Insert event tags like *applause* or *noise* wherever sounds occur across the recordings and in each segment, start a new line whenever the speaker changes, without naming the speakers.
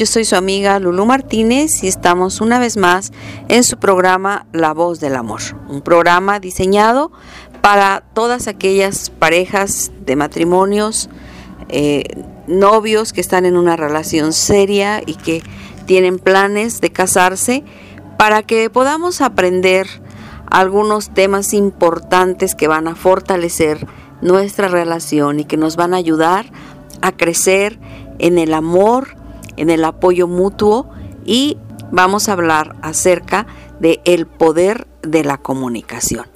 Yo soy su amiga Lulu Martínez y estamos una vez más en su programa La Voz del Amor, un programa diseñado para todas aquellas parejas de matrimonios, eh, novios que están en una relación seria y que tienen planes de casarse, para que podamos aprender algunos temas importantes que van a fortalecer nuestra relación y que nos van a ayudar a crecer en el amor, en el apoyo mutuo y vamos a hablar acerca de poder de la comunicación.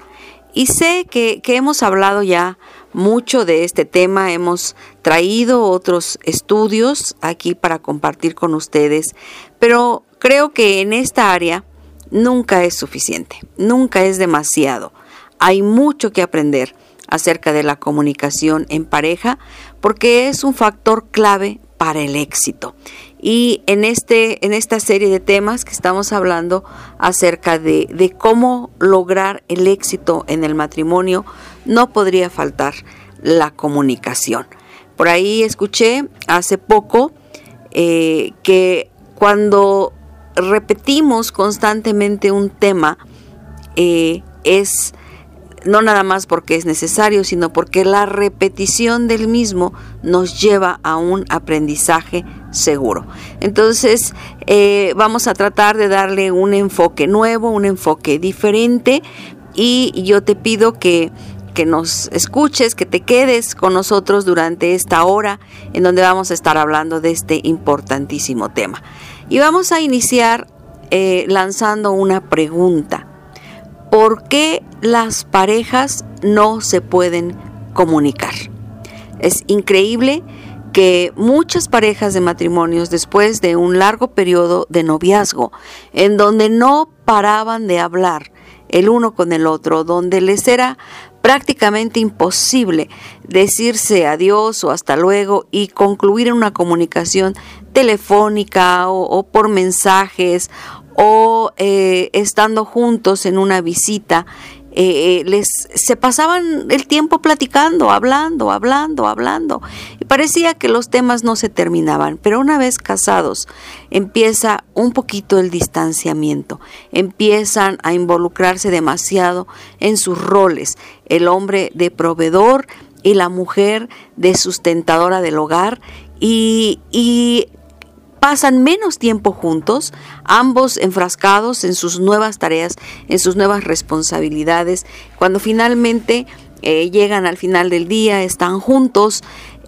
Y sé que, que hemos hablado ya mucho de este tema, hemos traído otros estudios aquí para compartir con ustedes, pero creo que en esta área nunca es suficiente, nunca es demasiado. Hay mucho que aprender acerca de la comunicación en pareja porque es un factor clave para el éxito. Y en, este, en esta serie de temas que estamos hablando acerca de, de cómo lograr el éxito en el matrimonio, no podría faltar la comunicación. Por ahí escuché hace poco eh, que cuando repetimos constantemente un tema, eh, es no nada más porque es necesario, sino porque la repetición del mismo nos lleva a un aprendizaje seguro. Entonces, eh, vamos a tratar de darle un enfoque nuevo, un enfoque diferente y yo te pido que que nos escuches, que te quedes con nosotros durante esta hora en donde vamos a estar hablando de este importantísimo tema. Y vamos a iniciar eh, lanzando una pregunta. ¿Por qué las parejas no se pueden comunicar? Es increíble que muchas parejas de matrimonios después de un largo periodo de noviazgo, en donde no paraban de hablar el uno con el otro, donde les era prácticamente imposible decirse adiós o hasta luego y concluir una comunicación telefónica o, por mensajes o eh, estando juntos en una visita, eh, eh, les se pasaban el tiempo platicando, hablando, hablando, hablando. Y parecía que los temas no se terminaban, pero una vez casados empieza un poquito el distanciamiento, empiezan a involucrarse demasiado en sus roles, el hombre de proveedor y la mujer de sustentadora del hogar y, y pasan menos tiempo juntos, ambos enfrascados en sus nuevas tareas, en sus nuevas responsabilidades. Cuando finalmente eh, llegan al final del día, están juntos,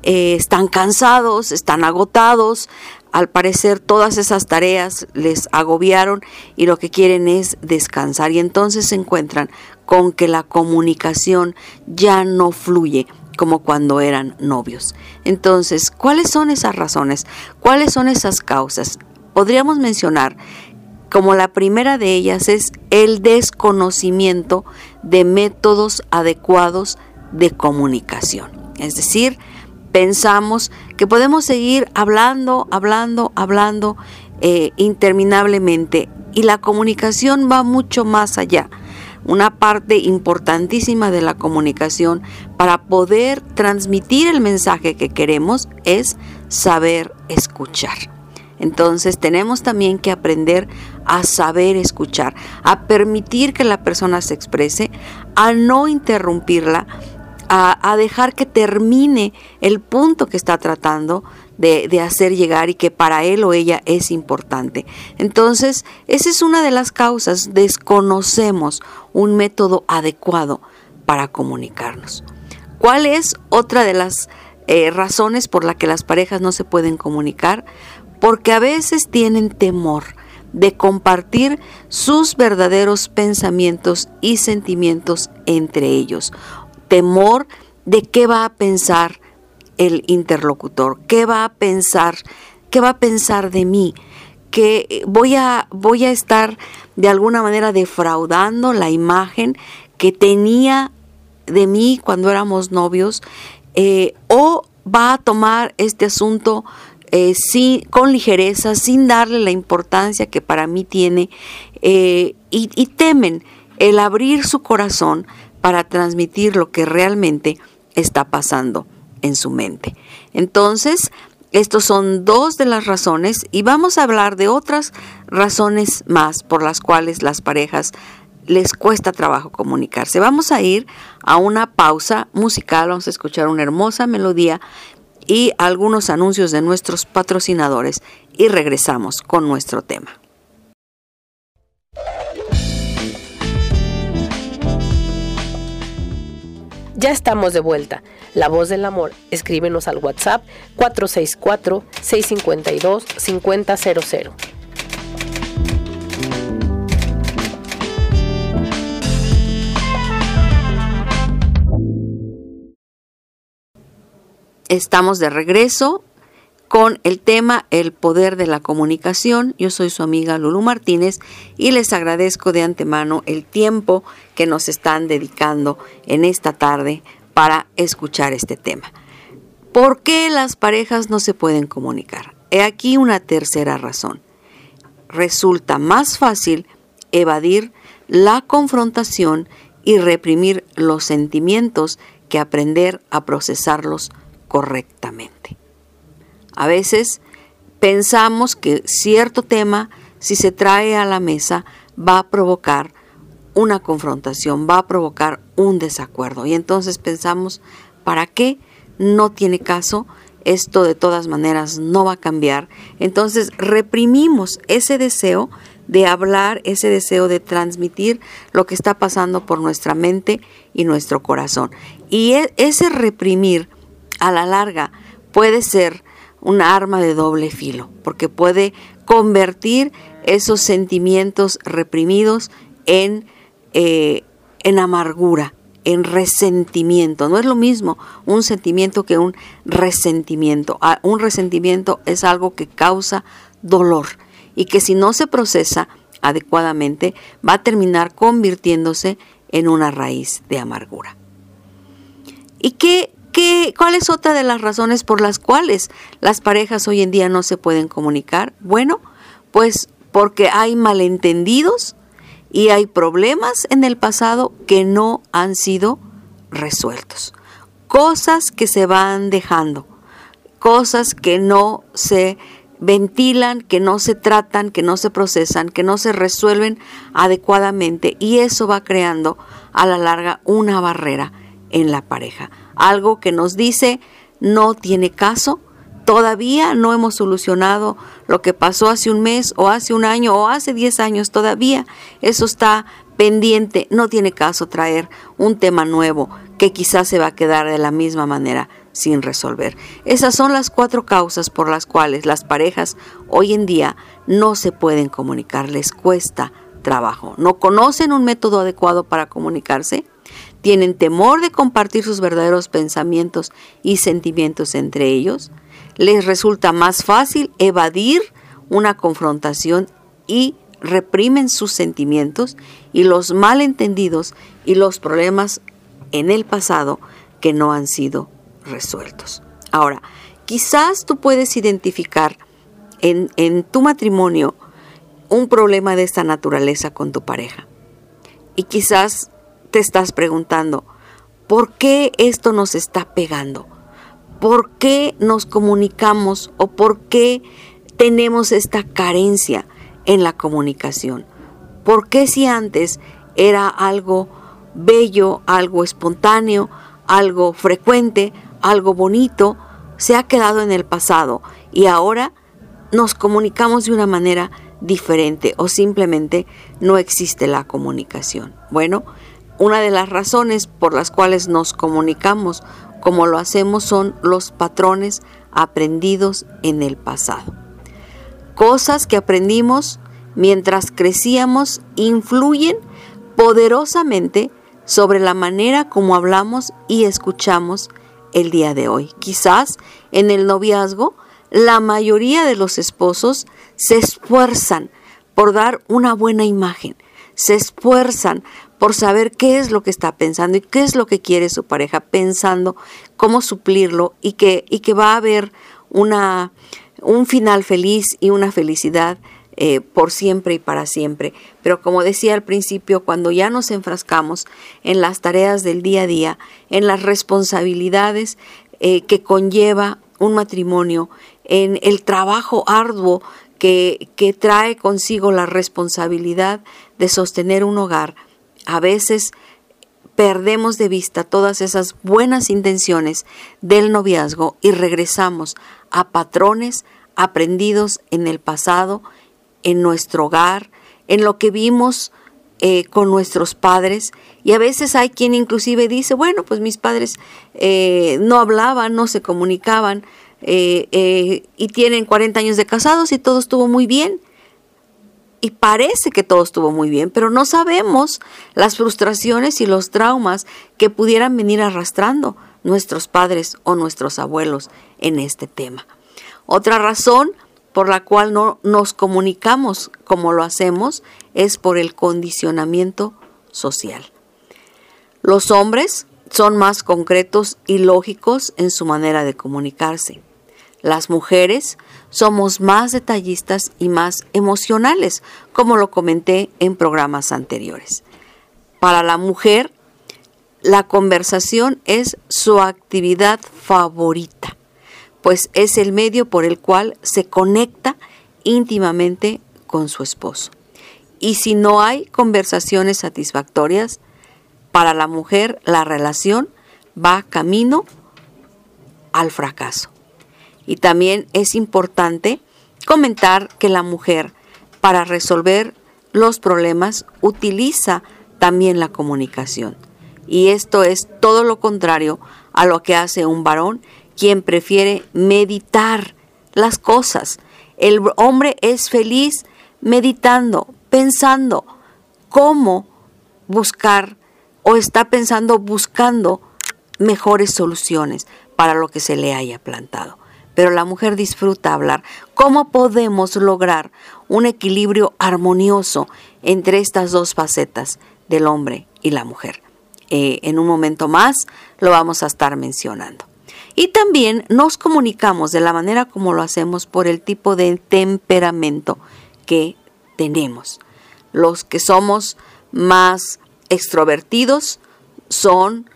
eh, están cansados, están agotados. Al parecer todas esas tareas les agobiaron y lo que quieren es descansar y entonces se encuentran con que la comunicación ya no fluye, como cuando eran novios. Entonces, ¿cuáles son esas razones? ¿Cuáles son esas causas? Podríamos mencionar como la primera de ellas es el desconocimiento de métodos adecuados de comunicación. Es decir, pensamos que podemos seguir hablando, hablando, hablando eh, interminablemente y la comunicación va mucho más allá una parte importantísima de la comunicación para poder transmitir el mensaje que queremos es saber escuchar. Entonces tenemos también que aprender a saber escuchar, a permitir que la persona se exprese, a no interrumpirla, a, dejar que termine el punto que está tratando de, hacer llegar y que para él o ella es importante. Entonces, esa es una de las causas. Desconocemos un método adecuado para comunicarnos. ¿Cuál es otra de las eh, razones por las que las parejas no se pueden comunicar? Porque a veces tienen temor de compartir sus verdaderos pensamientos y sentimientos entre ellos. Temor de qué va a pensar el interlocutor, qué va a pensar, qué va a pensar de mí, que voy a, voy a estar de alguna manera defraudando la imagen que tenía de mí cuando éramos novios, eh, o va a tomar este asunto eh, con ligereza, sin darle la importancia que para mí tiene, eh, y temen el abrir su corazón para transmitir lo que realmente está pasando en su mente. Entonces, Estos son dos de las razones y vamos a hablar de otras razones más por las cuales las parejas les cuesta trabajo comunicarse. Vamos a ir a una pausa musical, vamos a escuchar una hermosa melodía y algunos anuncios de nuestros patrocinadores y regresamos con nuestro tema.
Ya estamos de vuelta. La voz del amor. Escríbenos al WhatsApp 464-652-5000.
Estamos de regreso con el tema El poder de la comunicación. Yo soy su amiga Lulu Martínez y les agradezco de antemano el tiempo que nos están dedicando en esta tarde para escuchar este tema. ¿Por qué las parejas no se pueden comunicar? He aquí una tercera razón. Resulta más fácil evadir la confrontación y reprimir los sentimientos que aprender a procesarlos correctamente. A veces pensamos que cierto tema, si se trae a la mesa, va a provocar una confrontación, va a provocar un desacuerdo. Y entonces pensamos, ¿para qué? No tiene caso, esto de todas maneras no va a cambiar. Entonces reprimimos ese deseo de hablar, ese deseo de transmitir lo que está pasando por nuestra mente y nuestro corazón. Y e, ese reprimir a la larga puede ser un arma de doble filo, porque puede convertir esos sentimientos reprimidos en, eh, en amargura, en resentimiento. No es lo mismo un sentimiento que un resentimiento. Ah, un resentimiento es algo que causa dolor y que si no se procesa adecuadamente va a terminar convirtiéndose en una raíz de amargura. ¿Y qué ¿Cuál es otra de las razones por las cuales las parejas hoy en día no se pueden comunicar? Bueno, pues porque hay malentendidos y hay problemas en el pasado que no han sido resueltos. Cosas que se van dejando, cosas que no se ventilan, que no se tratan, que no se procesan, que no se resuelven adecuadamente y eso va creando a la larga una barrera en la pareja algo que nos dice no tiene caso, todavía no hemos solucionado lo que pasó hace un mes o hace un año o hace diez años, todavía eso está pendiente, no tiene caso traer un tema nuevo que quizás se va a quedar de la misma manera sin resolver. Esas son las cuatro causas por las cuales las parejas hoy en día no se pueden comunicar, les cuesta trabajo, no conocen un método adecuado para comunicarse, tienen temor de compartir sus verdaderos pensamientos y sentimientos entre ellos, les resulta más fácil evadir una confrontación y reprimen sus sentimientos y los malentendidos y los problemas en el pasado que no han sido resueltos. Ahora, quizás tú puedes identificar en, en tu matrimonio un problema de esta naturaleza con tu pareja. Y quizás te estás preguntando, ¿por qué esto nos está pegando? ¿Por qué nos comunicamos o por qué tenemos esta carencia en la comunicación? ¿Por qué si antes era algo bello, algo espontáneo, algo frecuente, algo bonito, se ha quedado en el pasado y ahora nos comunicamos de una manera diferente o simplemente no existe la comunicación? Bueno, una de las razones por las cuales nos comunicamos como lo hacemos son los patrones aprendidos en el pasado. Cosas que aprendimos mientras crecíamos influyen poderosamente sobre la manera como hablamos y escuchamos el día de hoy. Quizás en el noviazgo la mayoría de los esposos se esfuerzan por dar una buena imagen, se esfuerzan por saber qué es lo que está pensando y qué es lo que quiere su pareja, pensando cómo suplirlo y que, y que va a haber una, un final feliz y una felicidad eh, por siempre y para siempre. Pero como decía al principio, cuando ya nos enfrascamos en las tareas del día a día, en las responsabilidades eh, que conlleva un matrimonio, en el trabajo arduo que, que trae consigo la responsabilidad de sostener un hogar, a veces perdemos de vista todas esas buenas intenciones del noviazgo y regresamos a patrones aprendidos en el pasado, en nuestro hogar, en lo que vimos eh, con nuestros padres. Y a veces hay quien inclusive dice, bueno, pues mis padres eh, no hablaban, no se comunicaban eh, y tienen 40 años de casados y todo estuvo muy bien. Y parece que todo estuvo muy bien, pero no sabemos las frustraciones y los traumas que pudieran venir arrastrando nuestros padres o nuestros abuelos en este tema. Otra razón por la cual no nos comunicamos como lo hacemos es por el condicionamiento social. Los hombres son más concretos y lógicos en su manera de comunicarse. Las mujeres somos más detallistas y más emocionales, como lo comenté en programas anteriores. Para la mujer, la conversación es su actividad favorita pues es el medio por el cual se conecta íntimamente con su esposo. Y si no hay conversaciones satisfactorias, para la mujer la relación va camino al fracaso. Y también es importante comentar que la mujer para resolver los problemas utiliza también la comunicación. Y esto es todo lo contrario a lo que hace un varón quien prefiere meditar las cosas. El hombre es feliz meditando, pensando cómo buscar o está pensando buscando mejores soluciones para lo que se le haya plantado. Pero la mujer disfruta hablar. ¿Cómo podemos lograr un equilibrio armonioso entre estas dos facetas del hombre y la mujer? Eh, en un momento más lo vamos a estar mencionando. Y también nos comunicamos de la manera como lo hacemos por el tipo de temperamento que tenemos. Los que somos más extrovertidos son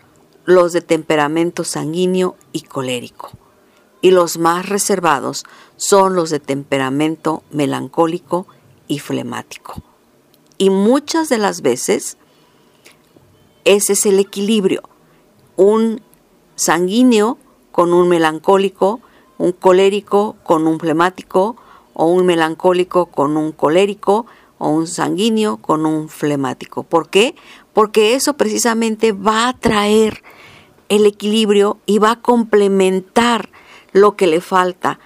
los de temperamento sanguíneo y colérico. Y los más reservados son los de temperamento melancólico y flemático. Y muchas de las veces ese es el equilibrio. Un sanguíneo con un melancólico, un colérico con un flemático, o un melancólico con un colérico, o un sanguíneo con un flemático. ¿Por qué? Porque eso precisamente va a traer el equilibrio y va a complementar lo que le falta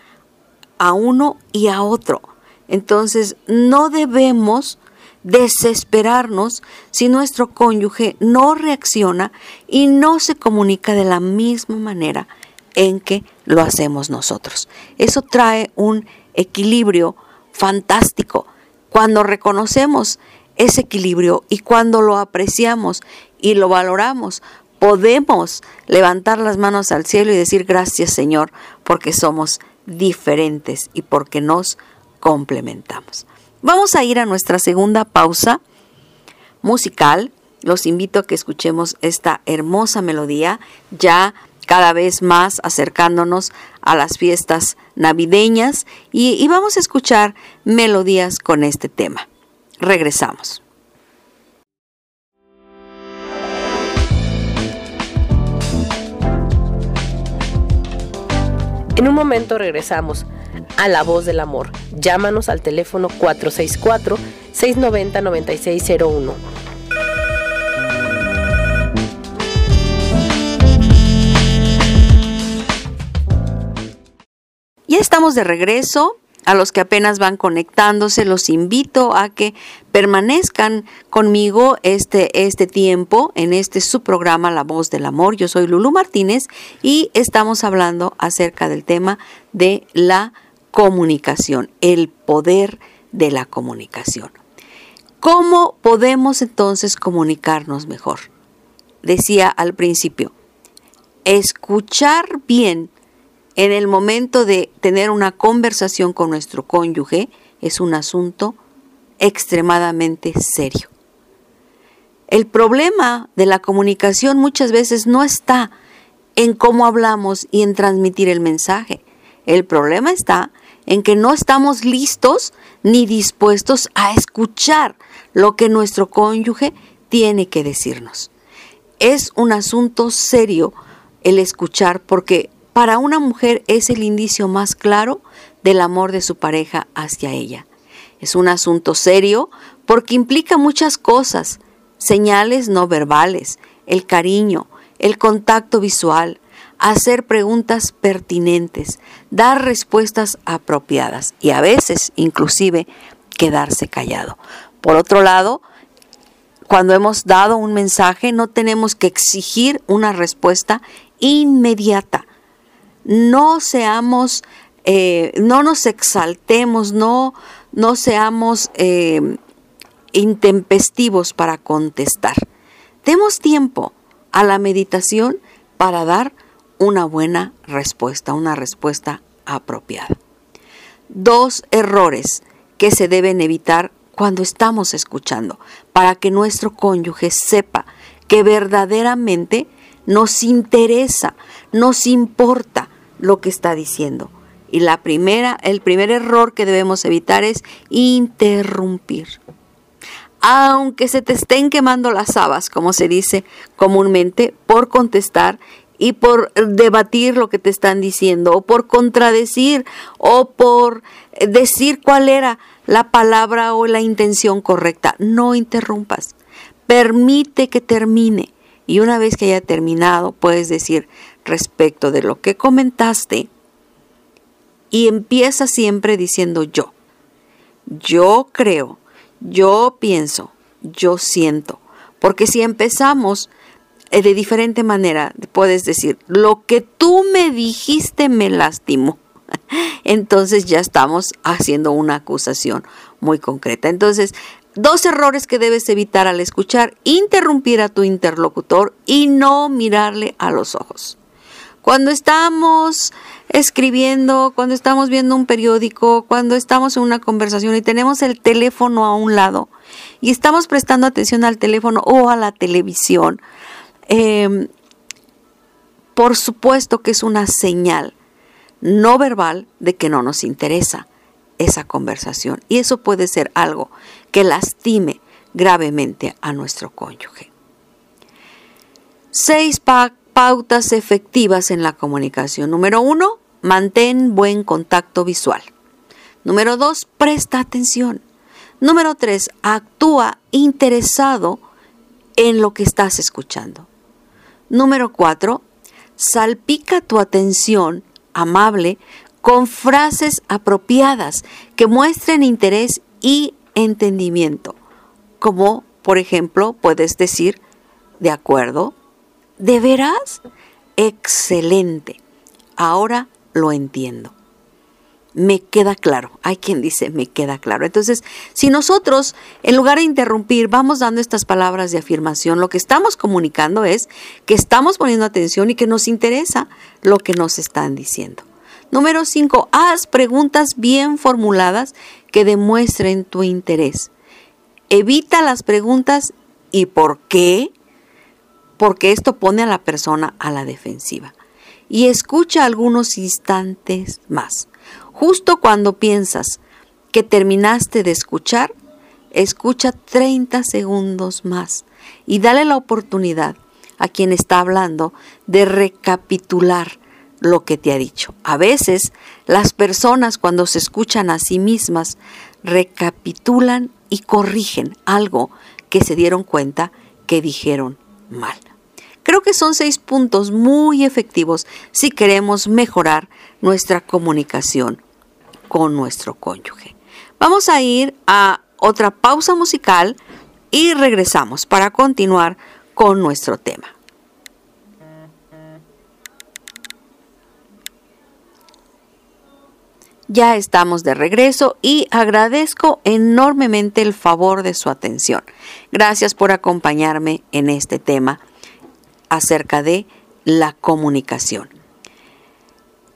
a uno y a otro. Entonces, no debemos desesperarnos si nuestro cónyuge no reacciona y no se comunica de la misma manera en que lo hacemos nosotros. Eso trae un equilibrio fantástico. Cuando reconocemos ese equilibrio y cuando lo apreciamos y lo valoramos, podemos levantar las manos al cielo y decir gracias Señor porque somos diferentes y porque nos complementamos. Vamos a ir a nuestra segunda pausa musical. Los invito a que escuchemos esta hermosa melodía ya cada vez más acercándonos a las fiestas navideñas y, vamos a escuchar melodías con este tema. Regresamos.
En un momento regresamos a La Voz del Amor. Llámanos al teléfono 464-690-9601.
Ya estamos de regreso. A los que apenas van conectándose, los invito a que permanezcan conmigo este, este tiempo en este su programa La Voz del Amor. Yo soy Lulu Martínez y estamos hablando acerca del tema de la comunicación, el poder de la comunicación. ¿Cómo podemos entonces comunicarnos mejor? Decía al principio, escuchar bien en el momento de tener una conversación con nuestro cónyuge es un asunto extremadamente serio. El problema de la comunicación muchas veces no está en cómo hablamos y en transmitir el mensaje. El problema está en que no estamos listos ni dispuestos a escuchar lo que nuestro cónyuge tiene que decirnos. Es un asunto serio el escuchar porque para una mujer es el indicio más claro del amor de su pareja hacia ella. Es un asunto serio porque implica muchas cosas, señales no verbales, el cariño, el contacto visual, hacer preguntas pertinentes, dar respuestas apropiadas y a veces inclusive quedarse callado. Por otro lado, cuando hemos dado un mensaje no tenemos que exigir una respuesta inmediata. No seamos, eh, no nos exaltemos, no, no seamos eh, intempestivos para contestar. Demos tiempo a la meditación para dar una buena respuesta, una respuesta apropiada. Dos errores que se deben evitar cuando estamos escuchando, para que nuestro cónyuge sepa que verdaderamente nos interesa, nos importa lo que está diciendo. Y la primera, el primer error que debemos evitar es interrumpir. Aunque se te estén quemando las habas, como se dice comúnmente, por contestar y por debatir lo que te están diciendo, o por contradecir, o por decir cuál era la palabra o la intención correcta. No interrumpas. Permite que termine. Y una vez que haya terminado, puedes decir respecto de lo que comentaste. Y empieza siempre diciendo yo. Yo creo, yo pienso, yo siento. Porque si empezamos eh, de diferente manera, puedes decir, lo que tú me dijiste me lastimó. *laughs* Entonces ya estamos haciendo una acusación muy concreta. Entonces, dos errores que debes evitar al escuchar, interrumpir a tu interlocutor y no mirarle a los ojos. Cuando estamos escribiendo, cuando estamos viendo un periódico, cuando estamos en una conversación y tenemos el teléfono a un lado y estamos prestando atención al teléfono o a la televisión, em, por supuesto que es una señal no verbal de que no nos interesa esa conversación. Y eso puede ser algo que lastime gravemente a nuestro cónyuge. Seis pautas efectivas en la comunicación. Número uno, mantén buen contacto visual. Número dos, presta atención. Número tres, actúa interesado en lo que estás escuchando. Número cuatro, salpica tu atención amable con frases apropiadas que muestren interés y entendimiento. Como, por ejemplo, puedes decir, de acuerdo, ¿de veras? Excelente. Ahora lo entiendo. Me queda claro. Hay quien dice, me queda claro. Entonces, si nosotros, en lugar de interrumpir, vamos dando estas palabras de afirmación, lo que estamos comunicando es que estamos poniendo atención y que nos interesa lo que nos están diciendo. Número 5. Haz preguntas bien formuladas que demuestren tu interés. Evita las preguntas ¿y por qué? Porque esto pone a la persona a la defensiva. Y escucha algunos instantes más. Justo cuando piensas que terminaste de escuchar, escucha 30 segundos más y dale la oportunidad a quien está hablando de recapitular lo que te ha dicho. A veces las personas cuando se escuchan a sí mismas recapitulan y corrigen algo que se dieron cuenta que dijeron mal. Creo que son seis puntos muy efectivos si queremos mejorar nuestra comunicación con nuestro cónyuge. Vamos a ir a otra pausa musical y regresamos para continuar con nuestro tema. Ya estamos de regreso y agradezco enormemente el favor de su atención. Gracias por acompañarme en este tema acerca de la comunicación.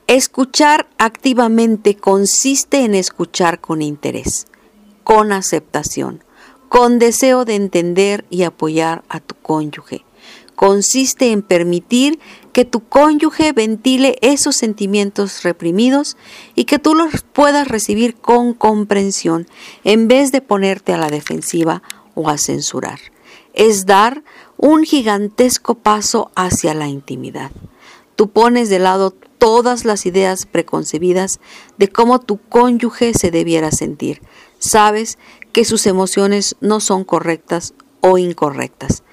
Escuchar activamente consiste en escuchar con interés, con aceptación, con deseo de entender y apoyar a tu cónyuge, consiste en permitir que tu cónyuge ventile esos sentimientos reprimidos y que tú los puedas recibir con comprensión en vez de ponerte a la defensiva o a censurar. Es dar un gigantesco paso hacia la intimidad. Tú pones de lado todas las ideas preconcebidas de cómo tu cónyuge se debiera sentir. Sabes que sus emociones no son correctas o incorrectas,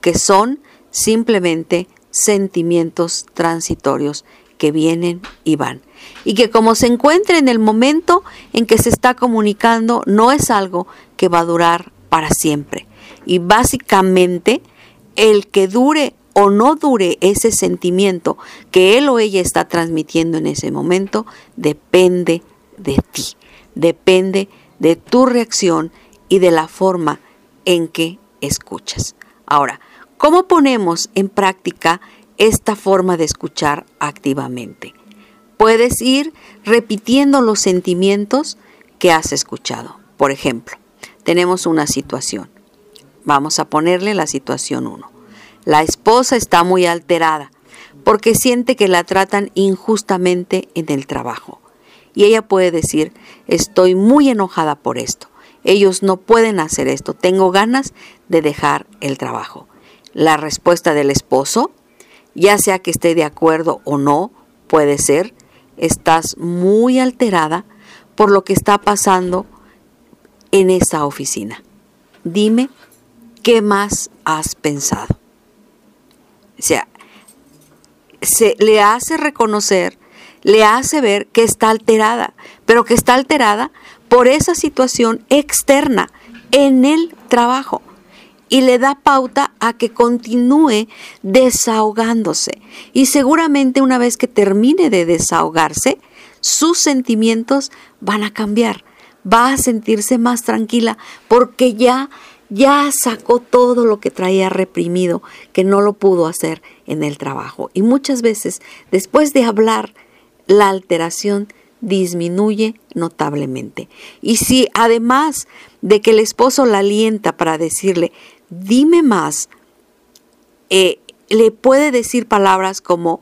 que son simplemente sentimientos transitorios que vienen y van. Y que como se encuentra en el momento en que se está comunicando, no es algo que va a durar para siempre. Y básicamente, el que dure o no dure ese sentimiento que él o ella está transmitiendo en ese momento, depende de ti, depende de tu reacción y de la forma en que escuchas. Ahora, ¿cómo ponemos en práctica esta forma de escuchar activamente? Puedes ir repitiendo los sentimientos que has escuchado. Por ejemplo, tenemos una situación. Vamos a ponerle la situación 1. La esposa está muy alterada porque siente que la tratan injustamente en el trabajo. Y ella puede decir, estoy muy enojada por esto. Ellos no pueden hacer esto. Tengo ganas de dejar el trabajo. La respuesta del esposo, ya sea que esté de acuerdo o no, puede ser, estás muy alterada por lo que está pasando en esa oficina. Dime, ¿qué más has pensado? O sea, se le hace reconocer, le hace ver que está alterada, pero que está alterada por esa situación externa en el trabajo y le da pauta a que continúe desahogándose. Y seguramente una vez que termine de desahogarse, sus sentimientos van a cambiar. Va a sentirse más tranquila porque ya ya sacó todo lo que traía reprimido, que no lo pudo hacer en el trabajo. Y muchas veces, después de hablar, la alteración disminuye notablemente. Y si además de que el esposo la alienta para decirle, dime más, eh, le puede decir palabras como,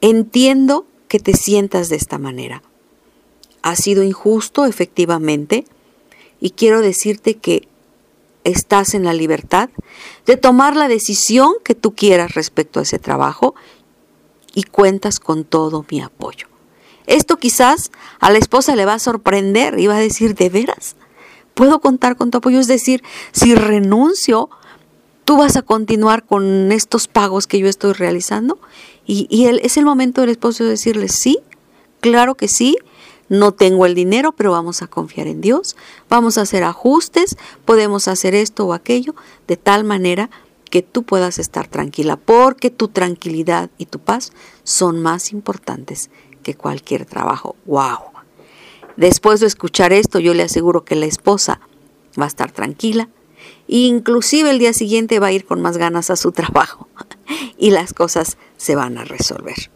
entiendo que te sientas de esta manera. Ha sido injusto, efectivamente, y quiero decirte que estás en la libertad de tomar la decisión que tú quieras respecto a ese trabajo y cuentas con todo mi apoyo. Esto quizás a la esposa le va a sorprender y va a decir, ¿de veras? ¿Puedo contar con tu apoyo? Es decir, si renuncio, tú vas a continuar con estos pagos que yo estoy realizando. Y, y es el momento del esposo de decirle, sí, claro que sí, no tengo el dinero, pero vamos a confiar en Dios, vamos a hacer ajustes, podemos hacer esto o aquello, de tal manera que tú puedas estar tranquila, porque tu tranquilidad y tu paz son más importantes que cualquier trabajo. ¡Wow! Después de escuchar esto, yo le aseguro que la esposa va a estar tranquila, e inclusive el día siguiente va a ir con más ganas a su trabajo *laughs* y las cosas se van a resolver.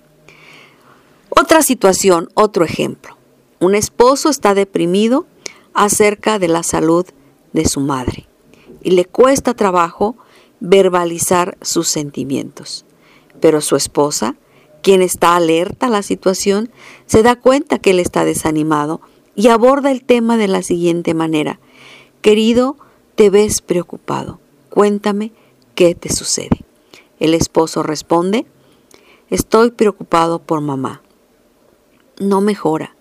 Otra situación, otro ejemplo. Un esposo está deprimido acerca de la salud de su madre y le cuesta trabajo verbalizar sus sentimientos. Pero su esposa, quien está alerta a la situación, se da cuenta que él está desanimado y aborda el tema de la siguiente manera. Querido, te ves preocupado. Cuéntame qué te sucede. El esposo responde, estoy preocupado por mamá. No mejora.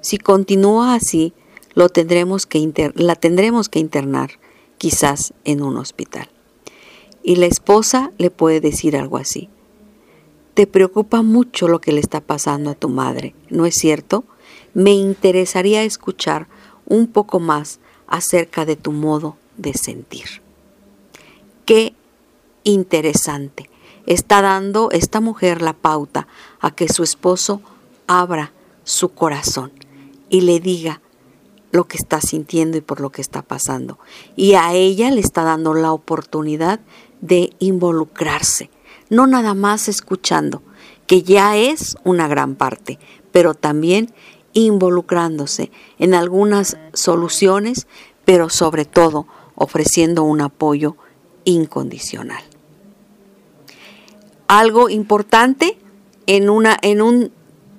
Si continúa así, lo tendremos que la tendremos que internar, quizás en un hospital. Y la esposa le puede decir algo así. Te preocupa mucho lo que le está pasando a tu madre, ¿no es cierto? Me interesaría escuchar un poco más acerca de tu modo de sentir. Qué interesante. Está dando esta mujer la pauta a que su esposo abra su corazón y le diga lo que está sintiendo y por lo que está pasando. Y a ella le está dando la oportunidad de involucrarse, no nada más escuchando, que ya es una gran parte, pero también involucrándose en algunas soluciones, pero sobre todo ofreciendo un apoyo incondicional. algo importante en, una, en un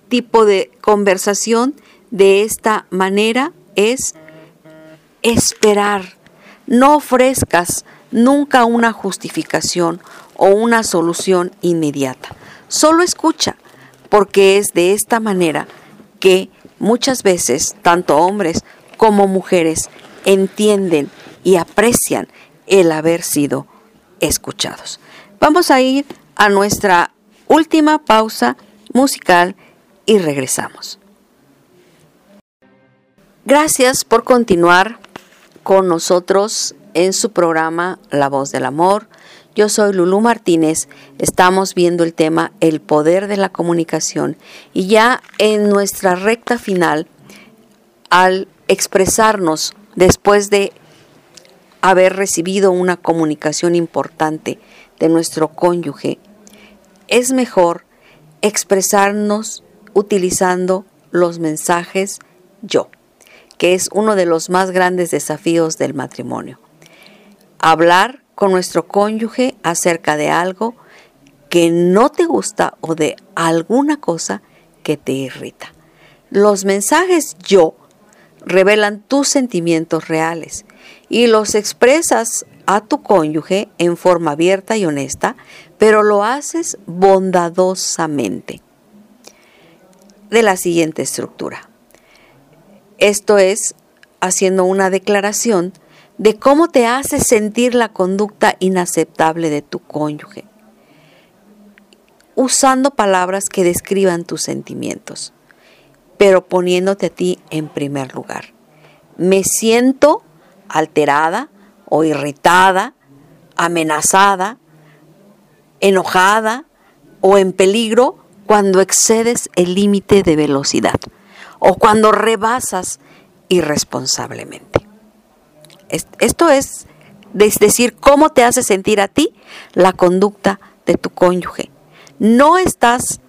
tipo de conversación de esta manera es esperar. No ofrezcas nunca una justificación o una solución inmediata. Solo escucha, porque es de esta manera que muchas veces tanto hombres como mujeres entienden y aprecian el haber sido escuchados. Vamos a ir a nuestra última pausa musical y regresamos. Gracias por continuar con nosotros en su programa La Voz del Amor. Yo soy Lulú Martínez, estamos viendo el tema El poder de la comunicación y ya en nuestra recta final, al expresarnos después de haber recibido una comunicación importante de nuestro cónyuge, es mejor expresarnos utilizando los mensajes yo, que es uno de los más grandes desafíos del matrimonio. Hablar con nuestro cónyuge acerca de algo que no te gusta o de alguna cosa que te irrita. Los mensajes yo revelan tus sentimientos reales y los expresas a tu cónyuge en forma abierta y honesta, pero lo haces bondadosamente. De la siguiente estructura. Esto es haciendo una declaración de cómo te hace sentir la conducta inaceptable de tu cónyuge, usando palabras que describan tus sentimientos, pero poniéndote a ti en primer lugar. Me siento alterada o irritada, amenazada, enojada o en peligro cuando excedes el límite de velocidad o cuando rebasas irresponsablemente. Esto es, decir, cómo te hace sentir a ti la conducta de tu cónyuge. No estás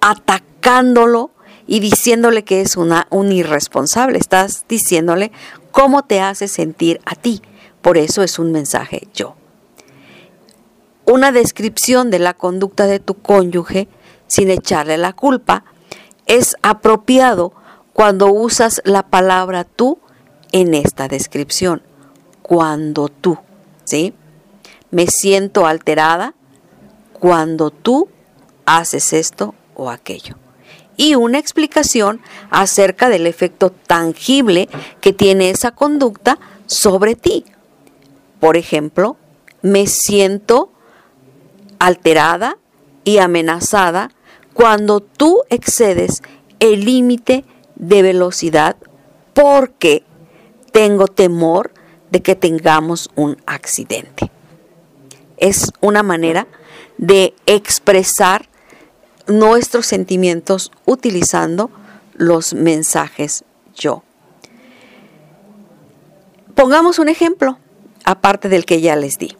atacándolo y diciéndole que es una, un irresponsable, estás diciéndole cómo te hace sentir a ti. Por eso es un mensaje yo. Una descripción de la conducta de tu cónyuge sin echarle la culpa es apropiado cuando usas la palabra tú en esta descripción. Cuando tú, ¿sí? Me siento alterada cuando tú haces esto o aquello. Y una explicación acerca del efecto tangible que tiene esa conducta sobre ti. Por ejemplo, me siento alterada y amenazada cuando tú excedes el límite de velocidad porque tengo temor de que tengamos un accidente. Es una manera de expresar nuestros sentimientos utilizando los mensajes yo. Pongamos un ejemplo, aparte del que ya les di.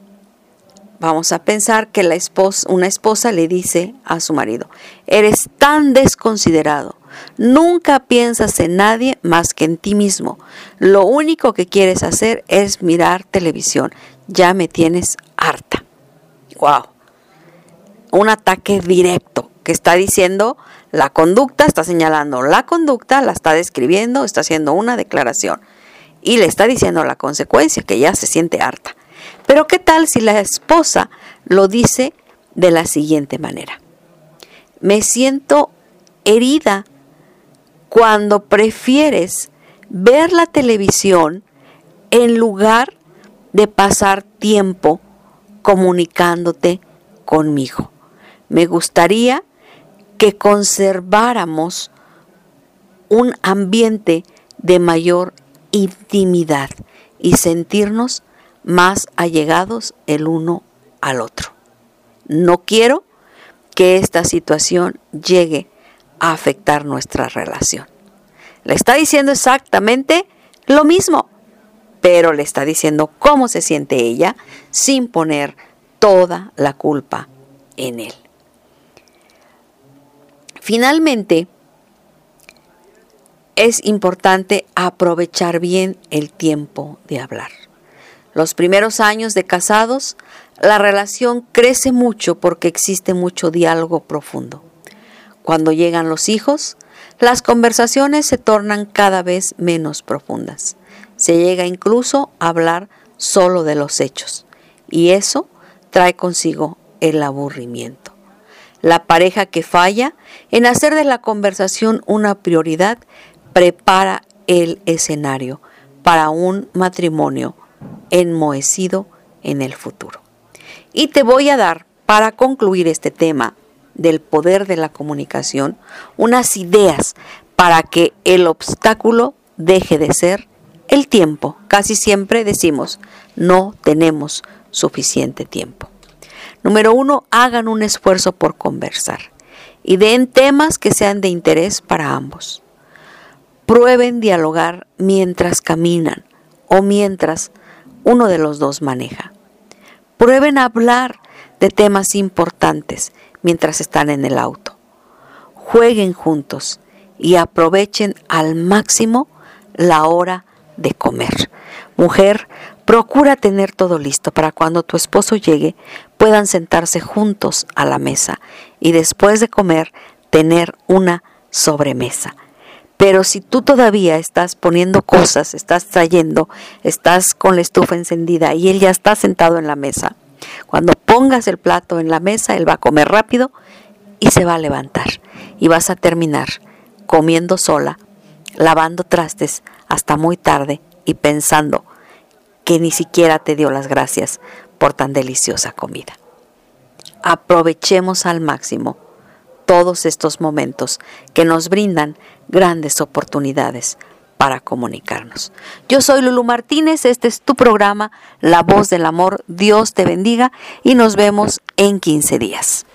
Vamos a pensar que la esposa, una esposa le dice a su marido, eres tan desconsiderado, Nunca piensas en nadie más que en ti mismo. Lo único que quieres hacer es mirar televisión. Ya me tienes harta. Wow. Un ataque directo que está diciendo la conducta, está señalando la conducta, la está describiendo, está haciendo una declaración y le está diciendo la consecuencia, que ya se siente harta. Pero ¿qué tal si la esposa lo dice de la siguiente manera? Me siento herida cuando prefieres ver la televisión en lugar de pasar tiempo comunicándote conmigo. Me gustaría que conserváramos un ambiente de mayor intimidad y sentirnos más allegados el uno al otro. No quiero que esta situación llegue a afectar nuestra relación. Le está diciendo exactamente lo mismo, pero le está diciendo cómo se siente ella sin poner toda la culpa en él. Finalmente, es importante aprovechar bien el tiempo de hablar. Los primeros años de casados la relación crece mucho porque existe mucho diálogo profundo. Cuando llegan los hijos, las conversaciones se tornan cada vez menos profundas. Se llega incluso a hablar solo de los hechos y eso trae consigo el aburrimiento. La pareja que falla en hacer de la conversación una prioridad prepara el escenario para un matrimonio enmohecido en el futuro. Y te voy a dar, para concluir este tema del poder de la comunicación, unas ideas para que el obstáculo deje de ser el tiempo. Casi siempre decimos, no tenemos suficiente tiempo. Número uno, hagan un esfuerzo por conversar y den temas que sean de interés para ambos. Prueben dialogar mientras caminan o mientras uno de los dos maneja. Prueben hablar de temas importantes mientras están en el auto. Jueguen juntos y aprovechen al máximo la hora de comer. Mujer, procura tener todo listo para cuando tu esposo llegue puedan sentarse juntos a la mesa y después de comer tener una sobremesa. Pero si tú todavía estás poniendo cosas, estás trayendo, estás con la estufa encendida y él ya está sentado en la mesa, cuando pongas el plato en la mesa, él va a comer rápido y se va a levantar. Y vas a terminar comiendo sola, lavando trastes hasta muy tarde y pensando que ni siquiera te dio las gracias por tan deliciosa comida. Aprovechemos al máximo todos estos momentos que nos brindan grandes oportunidades para comunicarnos. Yo soy Lulu Martínez, este es tu programa La Voz del Amor, Dios te bendiga y nos vemos en 15 días.